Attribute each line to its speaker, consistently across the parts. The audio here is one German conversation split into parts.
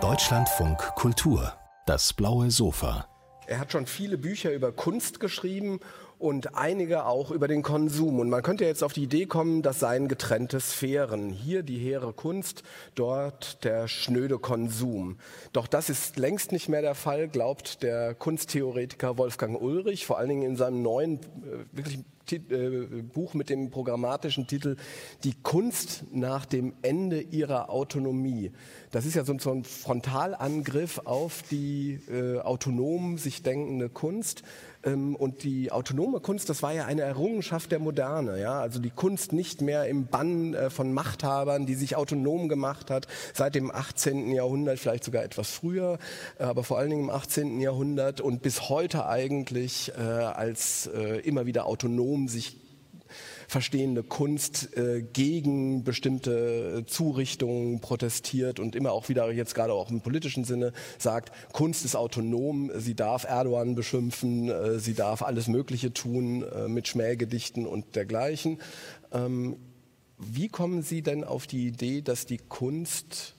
Speaker 1: Deutschlandfunk Kultur, das blaue Sofa.
Speaker 2: Er hat schon viele Bücher über Kunst geschrieben und einige auch über den Konsum. Und man könnte jetzt auf die Idee kommen, das seien getrennte Sphären. Hier die hehre Kunst, dort der schnöde Konsum. Doch das ist längst nicht mehr der Fall, glaubt der Kunsttheoretiker Wolfgang Ulrich, vor allen Dingen in seinem neuen, äh, wirklich Buch mit dem programmatischen Titel Die Kunst nach dem Ende ihrer Autonomie. Das ist ja so, ein Frontalangriff auf die äh, autonom sich denkende Kunst. Ähm, und die autonome Kunst, das war ja eine Errungenschaft der Moderne. Ja? Also die Kunst nicht mehr im Bann äh, von Machthabern, die sich autonom gemacht hat, seit dem 18. Jahrhundert, vielleicht sogar etwas früher, äh, aber vor allen Dingen im 18. Jahrhundert und bis heute eigentlich äh, als äh, immer wieder autonom sich verstehende Kunst äh, gegen bestimmte äh, Zurichtungen protestiert und immer auch wieder jetzt gerade auch im politischen Sinne sagt, Kunst ist autonom, sie darf Erdogan beschimpfen, äh, sie darf alles Mögliche tun äh, mit Schmähgedichten und dergleichen. Ähm, wie kommen Sie denn auf die Idee, dass die Kunst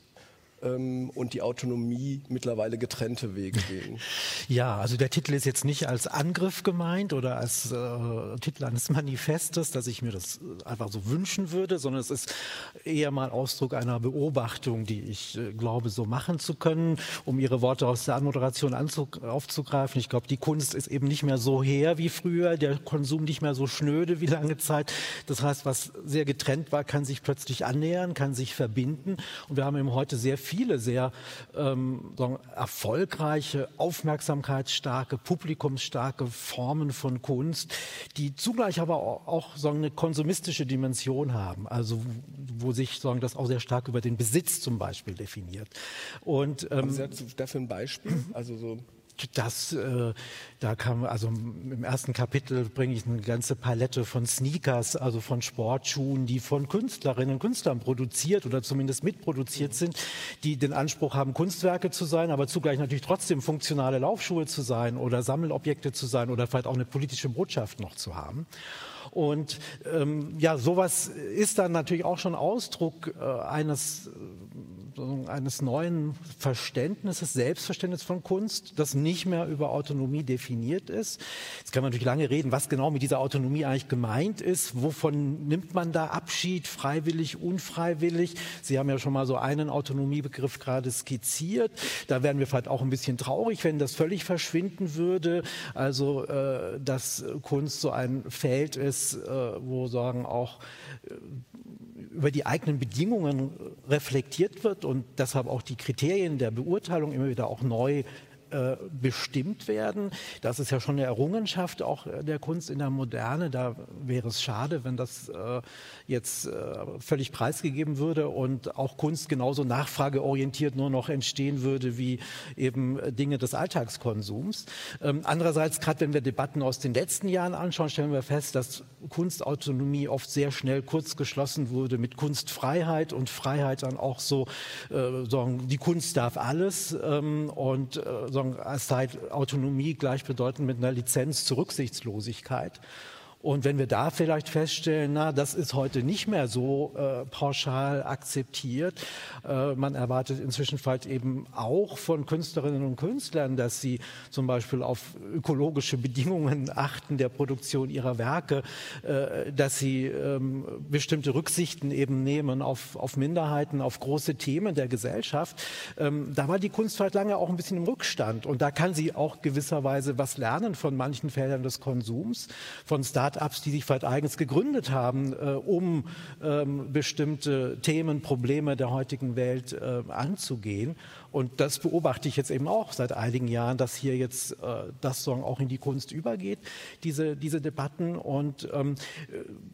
Speaker 2: ähm, und die Autonomie mittlerweile getrennte Wege gehen.
Speaker 3: Ja, also der Titel ist jetzt nicht als Angriff gemeint oder als äh, Titel eines Manifestes, dass ich mir das einfach so wünschen würde, sondern es ist eher mal Ausdruck einer Beobachtung, die ich äh, glaube, so machen zu können, um Ihre Worte aus der Anmoderation aufzugreifen. Ich glaube, die Kunst ist eben nicht mehr so her wie früher, der Konsum nicht mehr so schnöde wie lange Zeit. Das heißt, was sehr getrennt war, kann sich plötzlich annähern, kann sich verbinden. Und wir haben eben heute sehr viele sehr ähm, sagen, erfolgreiche, aufmerksamkeitsstarke, publikumsstarke Formen von Kunst, die zugleich aber auch sagen, eine konsumistische Dimension haben, also wo sich sagen, das auch sehr stark über den Besitz zum Beispiel definiert.
Speaker 2: Und ähm, Haben Sie dafür ein Beispiel? Also so
Speaker 3: das, äh, da kam, also im ersten Kapitel bringe ich eine ganze Palette von Sneakers, also von Sportschuhen, die von Künstlerinnen und Künstlern produziert oder zumindest mitproduziert sind, die den Anspruch haben, Kunstwerke zu sein, aber zugleich natürlich trotzdem funktionale Laufschuhe zu sein oder Sammelobjekte zu sein oder vielleicht auch eine politische Botschaft noch zu haben. Und ähm, ja, sowas ist dann natürlich auch schon Ausdruck äh, eines eines neuen Verständnisses, Selbstverständnisses von Kunst, das nicht mehr über Autonomie definiert ist. Jetzt kann man natürlich lange reden, was genau mit dieser Autonomie eigentlich gemeint ist. Wovon nimmt man da Abschied, freiwillig, unfreiwillig? Sie haben ja schon mal so einen Autonomiebegriff gerade skizziert. Da wären wir vielleicht auch ein bisschen traurig, wenn das völlig verschwinden würde. Also, äh, dass Kunst so ein Feld ist, äh, wo sagen auch äh, über die eigenen Bedingungen reflektiert wird und deshalb auch die Kriterien der Beurteilung immer wieder auch neu äh, bestimmt werden. Das ist ja schon eine Errungenschaft auch der Kunst in der Moderne. Da wäre es schade, wenn das äh, jetzt äh, völlig preisgegeben würde und auch Kunst genauso nachfrageorientiert nur noch entstehen würde wie eben Dinge des Alltagskonsums. Ähm, andererseits, gerade wenn wir Debatten aus den letzten Jahren anschauen, stellen wir fest, dass Kunstautonomie oft sehr schnell kurz geschlossen wurde mit Kunstfreiheit und Freiheit dann auch so, sagen, die Kunst darf alles ähm, und sagen, als sei Autonomie gleichbedeutend mit einer Lizenz zur Rücksichtslosigkeit. Und wenn wir da vielleicht feststellen, na, das ist heute nicht mehr so äh, pauschal akzeptiert, äh, man erwartet inzwischen vielleicht eben auch von Künstlerinnen und Künstlern, dass sie zum Beispiel auf ökologische Bedingungen achten der Produktion ihrer Werke, äh, dass sie ähm, bestimmte Rücksichten eben nehmen auf, auf Minderheiten, auf große Themen der Gesellschaft. Ähm, da war die Kunst halt lange auch ein bisschen im Rückstand und da kann sie auch gewisserweise was lernen von manchen Feldern des Konsums, von Start Start-ups, die sich vielleicht eigens gegründet haben, äh, um ähm, bestimmte Themen, Probleme der heutigen Welt äh, anzugehen. Und das beobachte ich jetzt eben auch seit einigen Jahren, dass hier jetzt äh, das Song auch in die Kunst übergeht, diese, diese Debatten. Und ähm,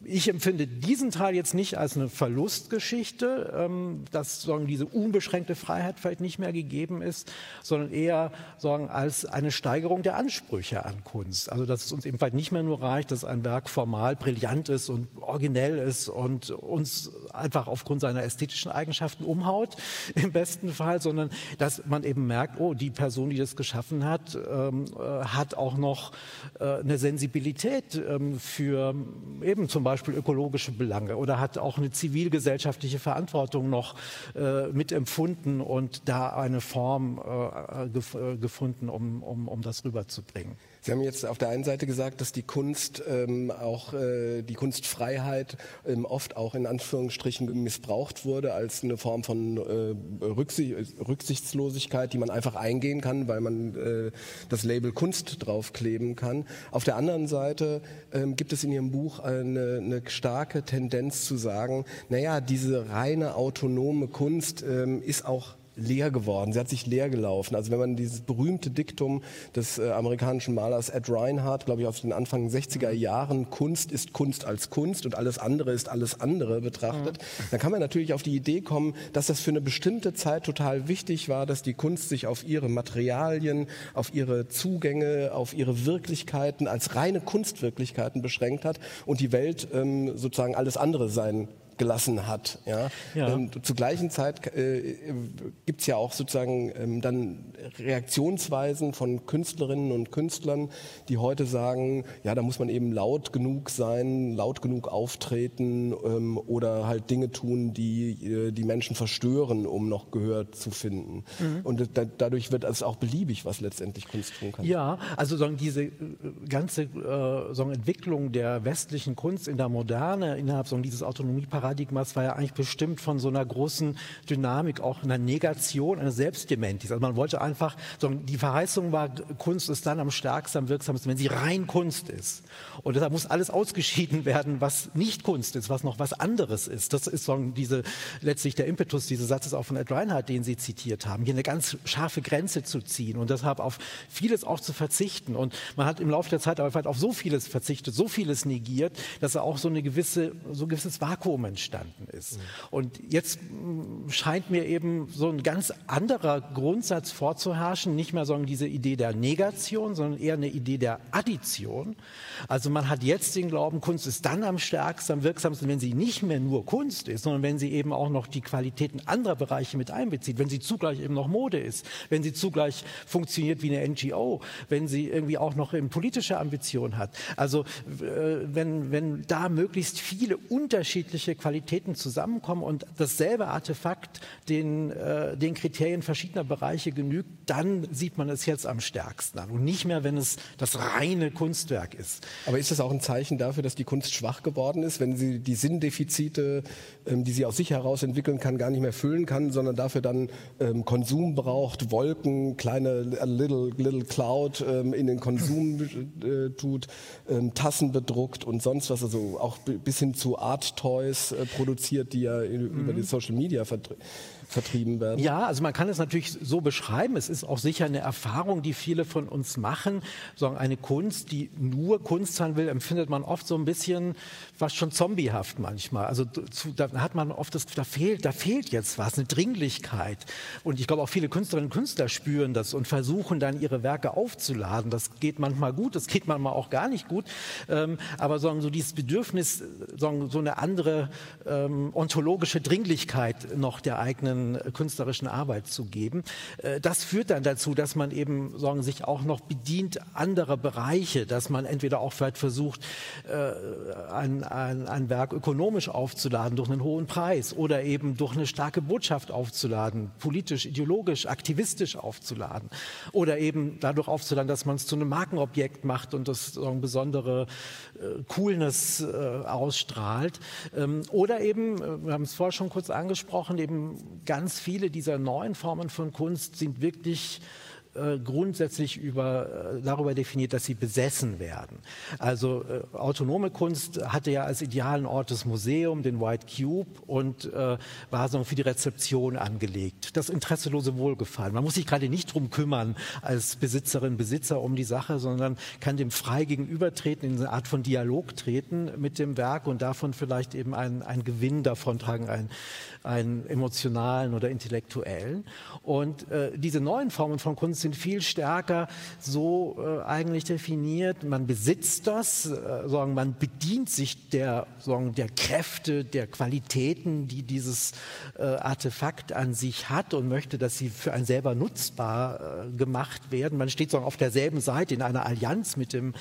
Speaker 3: ich empfinde diesen Teil jetzt nicht als eine Verlustgeschichte, ähm, dass sagen, diese unbeschränkte Freiheit vielleicht nicht mehr gegeben ist, sondern eher sagen, als eine Steigerung der Ansprüche an Kunst. Also dass es uns eben vielleicht nicht mehr nur reicht, dass ein Kunstwerk formal brillant ist und originell ist und uns einfach aufgrund seiner ästhetischen Eigenschaften umhaut, im besten Fall, sondern dass man eben merkt, oh, die Person, die das geschaffen hat, ähm, äh, hat auch noch äh, eine Sensibilität ähm, für eben zum Beispiel ökologische Belange oder hat auch eine zivilgesellschaftliche Verantwortung noch äh, mitempfunden und da eine Form äh, äh, gefunden, um, um, um das rüberzubringen.
Speaker 2: Sie haben jetzt auf der einen Seite gesagt, dass die Kunst ähm, auch äh, die Kunstfreiheit ähm, oft auch in Anführungsstrichen missbraucht wurde als eine Form von äh, Rücksicht, Rücksichtslosigkeit, die man einfach eingehen kann, weil man äh, das Label Kunst draufkleben kann. Auf der anderen Seite ähm, gibt es in Ihrem Buch eine, eine starke Tendenz zu sagen, naja, diese reine autonome Kunst ähm, ist auch leer geworden. Sie hat sich leer gelaufen. Also wenn man dieses berühmte Diktum des äh, amerikanischen Malers Ed Reinhardt, glaube ich, aus den Anfang 60er Jahren, Kunst ist Kunst als Kunst und alles andere ist alles andere betrachtet, mhm. dann kann man natürlich auf die Idee kommen, dass das für eine bestimmte Zeit total wichtig war, dass die Kunst sich auf ihre Materialien, auf ihre Zugänge, auf ihre Wirklichkeiten als reine Kunstwirklichkeiten beschränkt hat und die Welt ähm, sozusagen alles andere sein gelassen hat. Ja? ja. Ähm, zur gleichen Zeit äh, gibt es ja auch sozusagen ähm, dann Reaktionsweisen von Künstlerinnen und Künstlern, die heute sagen, ja, da muss man eben laut genug sein, laut genug auftreten ähm, oder halt Dinge tun, die äh, die Menschen verstören, um noch Gehör zu finden. Mhm. Und da, dadurch wird es auch beliebig, was letztendlich Kunst tun kann.
Speaker 3: Ja, also sagen, diese äh, ganze äh, sagen, Entwicklung der westlichen Kunst in der Moderne innerhalb sagen, dieses Autonomieparadigmas Paradigmas war ja eigentlich bestimmt von so einer großen Dynamik, auch einer Negation, einer Selbstdementis. Also man wollte einfach, die Verheißung war, Kunst ist dann am stärksten, am wirksamsten, wenn sie rein Kunst ist. Und deshalb muss alles ausgeschieden werden, was nicht Kunst ist, was noch was anderes ist. Das ist so diese, letztlich der Impetus dieses Satzes auch von Ed Reinhardt, den Sie zitiert haben, hier eine ganz scharfe Grenze zu ziehen und deshalb auf vieles auch zu verzichten. Und man hat im Laufe der Zeit aber auf so vieles verzichtet, so vieles negiert, dass er auch so eine gewisse, so ein gewisses Vakuum entstanden ist. Und jetzt mm, scheint mir eben so ein ganz anderer Grundsatz vorzuherrschen, nicht mehr so diese Idee der Negation, sondern eher eine Idee der Addition. Also man hat jetzt den Glauben, Kunst ist dann am stärksten, am wirksamsten, wenn sie nicht mehr nur Kunst ist, sondern wenn sie eben auch noch die Qualitäten anderer Bereiche mit einbezieht, wenn sie zugleich eben noch Mode ist, wenn sie zugleich funktioniert wie eine NGO, wenn sie irgendwie auch noch eine politische Ambition hat. Also äh, wenn, wenn da möglichst viele unterschiedliche Qualitäten zusammenkommen und dasselbe Artefakt den, äh, den Kriterien verschiedener Bereiche genügt, dann sieht man es jetzt am stärksten an und nicht mehr, wenn es das reine Kunstwerk ist.
Speaker 2: Aber ist das auch ein Zeichen dafür, dass die Kunst schwach geworden ist, wenn sie die Sinndefizite, ähm, die sie aus sich heraus entwickeln kann, gar nicht mehr füllen kann, sondern dafür dann ähm, Konsum braucht, Wolken, kleine little, little cloud ähm, in den Konsum äh, tut, ähm, Tassen bedruckt und sonst was, also auch bis hin zu Art Toys, produziert, die ja mhm. über die Social Media vertreten vertrieben werden?
Speaker 3: Ja, also man kann es natürlich so beschreiben. Es ist auch sicher eine Erfahrung, die viele von uns machen. So eine Kunst, die nur Kunst sein will, empfindet man oft so ein bisschen fast schon zombiehaft manchmal. Also zu, da hat man oft das, da fehlt, da fehlt jetzt was, eine Dringlichkeit. Und ich glaube auch viele Künstlerinnen und Künstler spüren das und versuchen dann ihre Werke aufzuladen. Das geht manchmal gut, das geht manchmal auch gar nicht gut. Ähm, aber so, so dieses Bedürfnis, so, so eine andere ähm, ontologische Dringlichkeit noch der eigenen eigenen künstlerischen Arbeit zu geben. Äh, das führt dann dazu, dass man eben sagen, sich auch noch bedient anderer Bereiche, dass man entweder auch vielleicht versucht, äh, ein, ein, ein Werk ökonomisch aufzuladen durch einen hohen Preis oder eben durch eine starke Botschaft aufzuladen, politisch, ideologisch, aktivistisch aufzuladen oder eben dadurch aufzuladen, dass man es zu einem Markenobjekt macht und das so besondere äh, Coolness ausstrahlt. Ähm, oder eben, wir haben es vorher schon kurz angesprochen, eben ganz viele dieser neuen Formen von Kunst sind wirklich äh, grundsätzlich über, äh, darüber definiert, dass sie besessen werden. Also äh, autonome Kunst hatte ja als idealen Ort das Museum, den White Cube und äh, war so für die Rezeption angelegt. Das interesselose Wohlgefallen. Man muss sich gerade nicht drum kümmern als Besitzerin, Besitzer um die Sache, sondern kann dem frei gegenübertreten, in eine Art von Dialog treten mit dem Werk und davon vielleicht eben einen, einen Gewinn davon tragen, einen, einen emotionalen oder intellektuellen. Und äh, diese neuen Formen von Kunst sind viel stärker so äh, eigentlich definiert. Man besitzt das, äh, sagen, man bedient sich der, sagen, der Kräfte, der Qualitäten, die dieses äh, Artefakt an sich hat und möchte, dass sie für einen selber nutzbar äh, gemacht werden. Man steht sagen, auf derselben Seite in einer Allianz mit dem,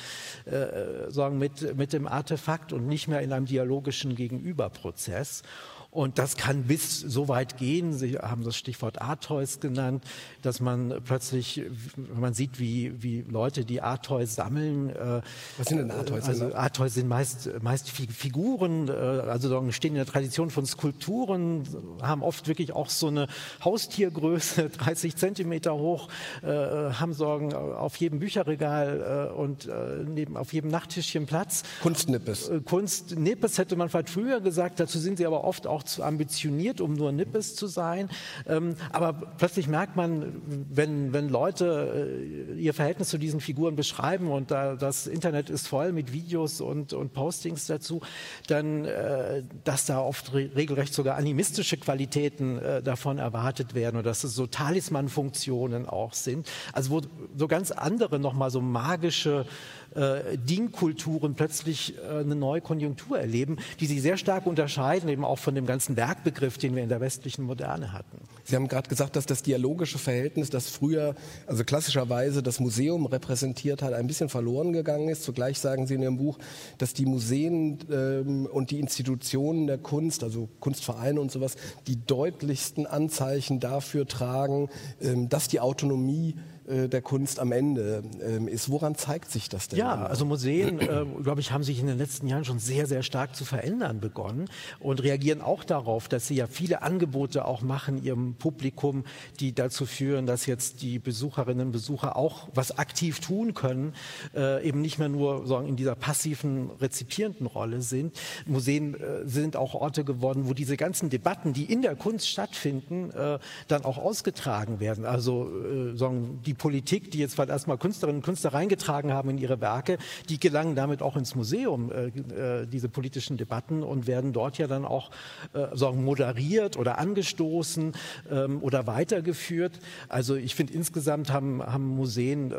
Speaker 3: äh, sagen, mit, mit dem Artefakt und nicht mehr in einem dialogischen Gegenüberprozess. Und das kann bis so weit gehen, Sie haben das Stichwort Artois genannt, dass man plötzlich, wenn man sieht, wie, wie Leute, die Artois sammeln.
Speaker 2: Äh, Was sind denn Artois?
Speaker 3: Also Artois sind meist, meist Figuren, äh, also stehen in der Tradition von Skulpturen, haben oft wirklich auch so eine Haustiergröße, 30 Zentimeter hoch, äh, haben Sorgen auf jedem Bücherregal und neben, auf jedem Nachttischchen Platz.
Speaker 2: Kunstnippes.
Speaker 3: Kunstnippes hätte man vielleicht früher gesagt, dazu sind sie aber oft auch auch zu ambitioniert, um nur Nippes zu sein. Ähm, aber plötzlich merkt man, wenn, wenn Leute äh, ihr Verhältnis zu diesen Figuren beschreiben und da, das Internet ist voll mit Videos und, und Postings dazu, dann, äh, dass da oft re regelrecht sogar animistische Qualitäten äh, davon erwartet werden und dass es so Talisman-Funktionen auch sind. Also wo so ganz andere nochmal so magische äh, Dingkulturen plötzlich äh, eine neue Konjunktur erleben, die sich sehr stark unterscheiden, eben auch von dem ganzen Werkbegriff, den wir in der westlichen Moderne hatten.
Speaker 2: Sie haben gerade gesagt, dass das dialogische Verhältnis, das früher, also klassischerweise das Museum repräsentiert hat, ein bisschen verloren gegangen ist. Zugleich sagen Sie in Ihrem Buch, dass die Museen ähm, und die Institutionen der Kunst, also Kunstvereine und sowas, die deutlichsten Anzeichen dafür tragen, ähm, dass die Autonomie äh, der Kunst am Ende ähm, ist. Woran zeigt sich das denn?
Speaker 3: Ja, also Museen, äh, glaube ich, haben sich in den letzten Jahren schon sehr, sehr stark zu verändern begonnen und reagieren auch darauf, dass sie ja viele Angebote auch machen ihrem Publikum, die dazu führen, dass jetzt die Besucherinnen und Besucher auch was aktiv tun können, äh, eben nicht mehr nur sagen, in dieser passiven rezipierenden Rolle sind. Museen äh, sind auch Orte geworden, wo diese ganzen Debatten, die in der Kunst stattfinden, äh, dann auch ausgetragen werden. Also äh, sagen, die Politik, die jetzt vielleicht erstmal Künstlerinnen und Künstler reingetragen haben in ihre Werke, die gelangen damit auch ins Museum, äh, äh, diese politischen Debatten und werden dort ja dann auch äh, sagen, moderiert oder angestoßen ähm, oder weitergeführt. Also ich finde insgesamt haben, haben Museen äh,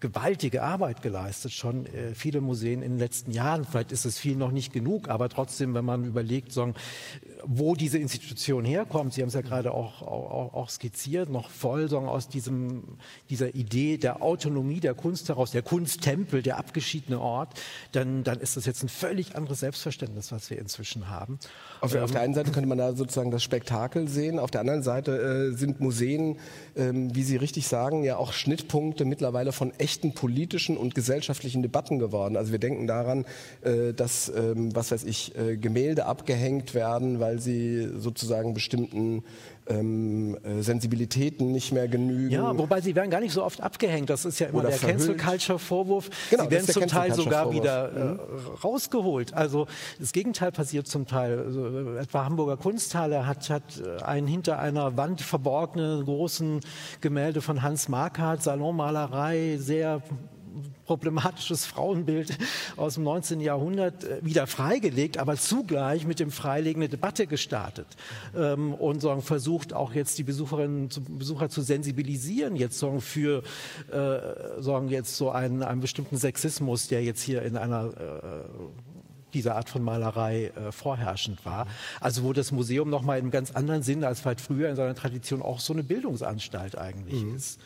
Speaker 3: gewaltige Arbeit geleistet, schon äh, viele Museen in den letzten Jahren. Vielleicht ist es viel noch nicht genug, aber trotzdem, wenn man überlegt, sagen, wo diese Institution herkommt, Sie haben es ja gerade auch, auch, auch skizziert, noch voll sagen, aus diesem, dieser Idee der Autonomie der Kunst heraus, der Kunsttempel, der abgeschiedene Ort, dann, dann ist das jetzt ein völlig anderes Selbstverständnis, was wir inzwischen haben.
Speaker 2: Auf, ähm, auf der einen Seite könnte man da sozusagen das Spektakel sehen, auf der anderen Seite äh, sind Museen, ähm, wie Sie richtig sagen, ja auch Schnittpunkte mittlerweile von echten politischen und gesellschaftlichen Debatten geworden. Also wir denken daran, äh, dass, ähm, was weiß ich, äh, Gemälde abgehängt werden, weil sie sozusagen bestimmten ähm, äh, Sensibilitäten nicht mehr genügen.
Speaker 3: Ja, wobei sie werden gar nicht so oft abgehängt. Das ist ja immer Oder der Cancel Culture Vorwurf. Genau, sie werden zum Teil sogar wieder äh, mhm. rausgeholt. Also das Gegenteil passiert zum Teil. Also, äh, etwa Hamburger Kunsthalle hat, hat äh, einen hinter einer Wand verborgenen großen Gemälde von Hans Markhardt, Salonmalerei, sehr problematisches Frauenbild aus dem 19. Jahrhundert äh, wieder freigelegt, aber zugleich mit dem Freilegen eine Debatte gestartet ähm, und sagen, versucht auch jetzt die Besucherinnen und Besucher zu sensibilisieren, jetzt sagen, für äh, sagen jetzt so einen, einen bestimmten Sexismus, der jetzt hier in einer äh, dieser Art von Malerei äh, vorherrschend war. Also wo das Museum nochmal in ganz anderen Sinn als vielleicht früher in seiner Tradition auch so eine Bildungsanstalt eigentlich mhm. ist.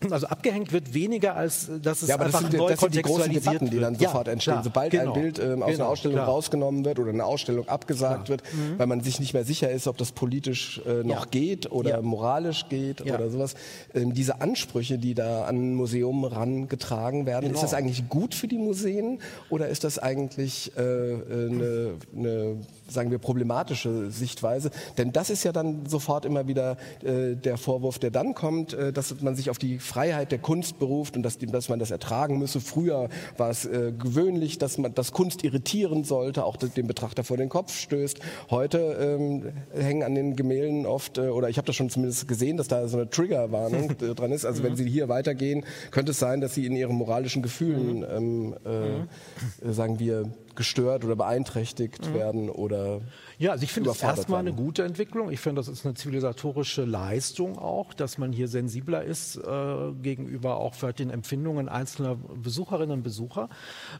Speaker 3: Also abgehängt wird weniger, als dass es ja, aber einfach das sind, neu das sind die großen Debatten,
Speaker 2: die dann sofort ja, entstehen. Klar, Sobald genau, ein Bild ähm, aus genau, einer Ausstellung klar. rausgenommen wird oder eine Ausstellung abgesagt klar. wird, mhm. weil man sich nicht mehr sicher ist, ob das politisch äh, noch ja. geht oder ja. moralisch geht oder sowas. Ähm, diese Ansprüche, die da an Museum rangetragen werden, genau. ist das eigentlich gut für die Museen oder ist das eigentlich äh, äh eine, eine sagen wir, problematische Sichtweise. Denn das ist ja dann sofort immer wieder äh, der Vorwurf, der dann kommt, äh, dass man sich auf die Freiheit der Kunst beruft und dass, dass man das ertragen müsse. Früher war es äh, gewöhnlich, dass man das Kunst irritieren sollte, auch den Betrachter vor den Kopf stößt. Heute ähm, hängen an den Gemälden oft, äh, oder ich habe das schon zumindest gesehen, dass da so eine Triggerwarnung äh, dran ist. Also mhm. wenn Sie hier weitergehen, könnte es sein, dass Sie in Ihren moralischen Gefühlen, mhm. ähm, äh, mhm. sagen wir, gestört oder beeinträchtigt mhm. werden oder
Speaker 3: ja, also ich finde das erstmal eine gute Entwicklung. Ich finde, das ist eine zivilisatorische Leistung auch, dass man hier sensibler ist äh, gegenüber auch für den Empfindungen einzelner Besucherinnen und Besucher.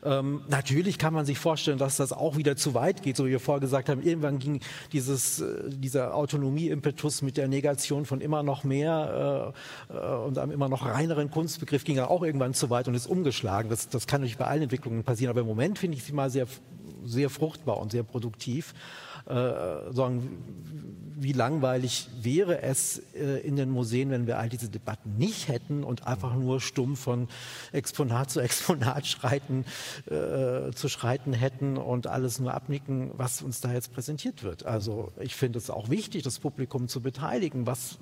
Speaker 3: Ähm, natürlich kann man sich vorstellen, dass das auch wieder zu weit geht, so wie wir vorher gesagt haben. Irgendwann ging dieses, äh, dieser Autonomie-Impetus mit der Negation von immer noch mehr äh, äh, und einem immer noch reineren Kunstbegriff ging ja auch irgendwann zu weit und ist umgeschlagen. Das, das kann natürlich bei allen Entwicklungen passieren, aber im Moment finde ich sie mal sehr, sehr fruchtbar und sehr produktiv äh, sagen, wie langweilig wäre es äh, in den Museen, wenn wir all diese Debatten nicht hätten und einfach nur stumm von Exponat zu Exponat schreiten, äh, zu schreiten hätten und alles nur abnicken, was uns da jetzt präsentiert wird. Also ich finde es auch wichtig, das Publikum zu beteiligen. Was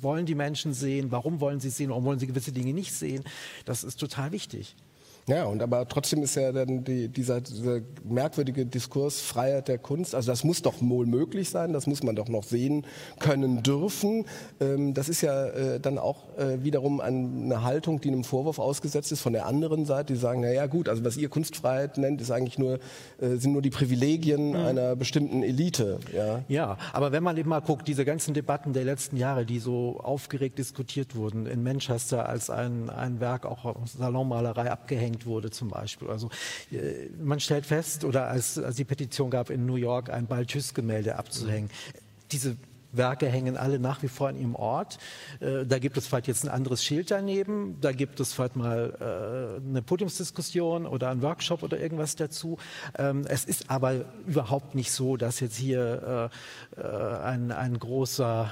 Speaker 3: wollen die Menschen sehen? Warum wollen sie sehen? Warum wollen sie gewisse Dinge nicht sehen? Das ist total wichtig.
Speaker 2: Ja, und aber trotzdem ist ja dann die, dieser, dieser merkwürdige Diskurs Freiheit der Kunst, also das muss doch wohl möglich sein, das muss man doch noch sehen können dürfen. Ähm, das ist ja äh, dann auch äh, wiederum eine Haltung, die einem Vorwurf ausgesetzt ist von der anderen Seite, die sagen, na ja gut, also was ihr Kunstfreiheit nennt, ist eigentlich nur, äh, sind nur die Privilegien mhm. einer bestimmten Elite.
Speaker 3: Ja. ja, aber wenn man eben mal guckt, diese ganzen Debatten der letzten Jahre, die so aufgeregt diskutiert wurden, in Manchester als ein, ein Werk auch aus Salonmalerei abgehängt, abgehängt wurde zum Beispiel. Also äh, man stellt fest, oder als, als die Petition gab, in New York ein Balthus-Gemälde abzuhängen, diese Werke hängen alle nach wie vor an ihrem Ort. Äh, da gibt es vielleicht jetzt ein anderes Schild daneben, da gibt es vielleicht mal äh, eine Podiumsdiskussion oder ein Workshop oder irgendwas dazu. Ähm, es ist aber überhaupt nicht so, dass jetzt hier äh, ein, ein großer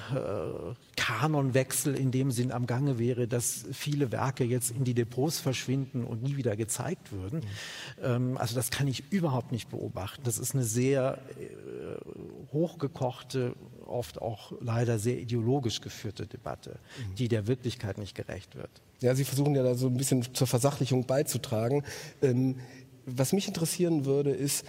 Speaker 3: Kanonwechsel in dem Sinn am Gange wäre, dass viele Werke jetzt in die Depots verschwinden und nie wieder gezeigt würden. Mhm. also das kann ich überhaupt nicht beobachten. Das ist eine sehr hochgekochte oft auch leider sehr ideologisch geführte Debatte, mhm. die der Wirklichkeit nicht gerecht wird.
Speaker 2: Ja, Sie versuchen ja da so ein bisschen zur Versachlichung beizutragen. Ähm, was mich interessieren würde, ist,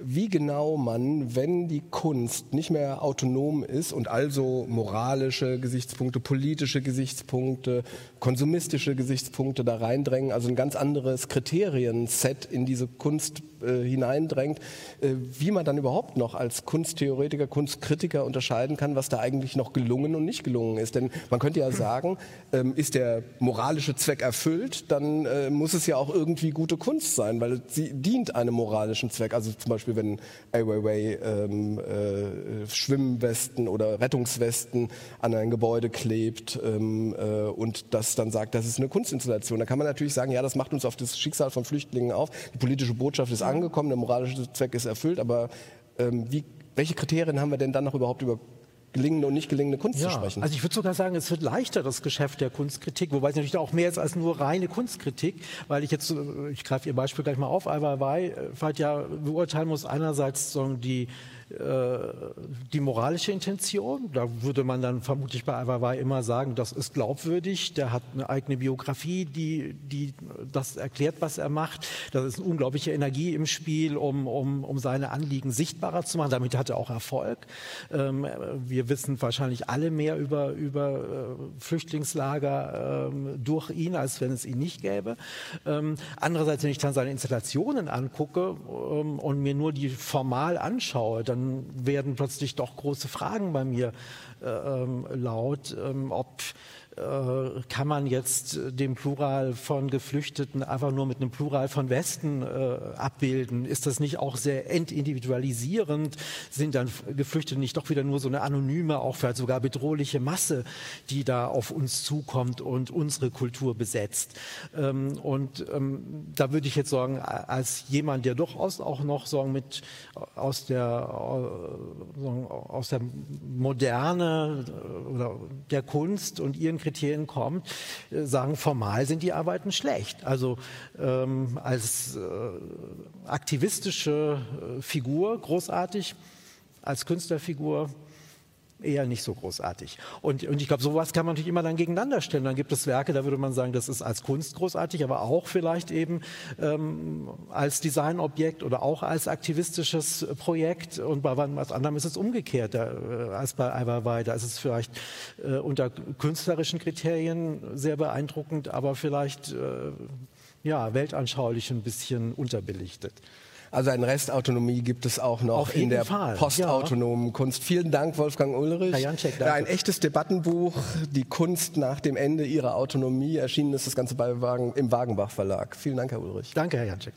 Speaker 2: wie genau man, wenn die Kunst nicht mehr autonom ist und also moralische Gesichtspunkte, politische Gesichtspunkte, konsumistische Gesichtspunkte da reindrängen, also ein ganz anderes Kriterienset in diese Kunst äh, hineindrängt, äh, wie man dann überhaupt noch als Kunsttheoretiker, Kunstkritiker unterscheiden kann, was da eigentlich noch gelungen und nicht gelungen ist. Denn man könnte ja sagen, ähm, ist der moralische Zweck erfüllt, dann äh, muss es ja auch irgendwie gute Kunst sein, weil sie dient einem moralischen Zweck. Also zum Beispiel, wenn Ai Weiwei ähm, äh, Schwimmwesten oder Rettungswesten an ein Gebäude klebt ähm, äh, und das dann sagt, das ist eine Kunstinstallation. Da kann man natürlich sagen, ja, das macht uns auf das Schicksal von Flüchtlingen auf. Die politische Botschaft ist angekommen, der moralische Zweck ist erfüllt, aber ähm, wie, welche Kriterien haben wir denn dann noch überhaupt über gelingende und nicht gelingende Kunst ja, zu sprechen.
Speaker 3: Also ich würde sogar sagen, es wird leichter, das Geschäft der Kunstkritik, wobei es natürlich auch mehr ist als nur reine Kunstkritik, weil ich jetzt, äh, ich greife Ihr Beispiel gleich mal auf, Ai Weiwei, äh, ja beurteilen muss, einerseits die die moralische Intention. Da würde man dann vermutlich bei Ai immer sagen, das ist glaubwürdig, der hat eine eigene Biografie, die, die das erklärt, was er macht. Da ist eine unglaubliche Energie im Spiel, um, um, um seine Anliegen sichtbarer zu machen. Damit hat er auch Erfolg. Ähm, wir wissen wahrscheinlich alle mehr über, über äh, Flüchtlingslager ähm, durch ihn, als wenn es ihn nicht gäbe. Ähm, andererseits, wenn ich dann seine Installationen angucke und mir nur die formal anschaue, dann dann werden plötzlich doch große Fragen bei mir äh, ähm, laut, ähm, ob kann man jetzt den Plural von Geflüchteten einfach nur mit einem Plural von Westen äh, abbilden? Ist das nicht auch sehr entindividualisierend? Sind dann Geflüchtete nicht doch wieder nur so eine anonyme, auch vielleicht sogar bedrohliche Masse, die da auf uns zukommt und unsere Kultur besetzt? Ähm, und ähm, da würde ich jetzt sagen, als jemand, der durchaus auch noch sagen, mit aus der, äh, aus der Moderne äh, oder der Kunst und ihren Kriterien kommt, äh, sagen, formal sind die Arbeiten schlecht. Also ähm, als äh, aktivistische äh, Figur großartig, als Künstlerfigur eher nicht so großartig. Und, und ich glaube, sowas kann man natürlich immer dann gegeneinander stellen. Dann gibt es Werke, da würde man sagen, das ist als Kunst großartig, aber auch vielleicht eben ähm, als Designobjekt oder auch als aktivistisches Projekt. Und bei was anderem ist es umgekehrt da, äh, als bei Ai Weiwei. Da ist es vielleicht äh, unter künstlerischen Kriterien sehr beeindruckend, aber vielleicht äh, ja, weltanschaulich ein bisschen unterbelichtet.
Speaker 2: Also ein Restautonomie gibt es auch noch in der
Speaker 3: Fall,
Speaker 2: postautonomen ja. Kunst. Vielen Dank, Wolfgang Ulrich.
Speaker 3: Herr Janczek, danke.
Speaker 2: Ein echtes Debattenbuch, die Kunst nach dem Ende ihrer Autonomie. Erschienen ist das Ganze bei Wagen, im Wagenbach Verlag. Vielen Dank, Herr Ulrich.
Speaker 3: Danke, Herr Janczek.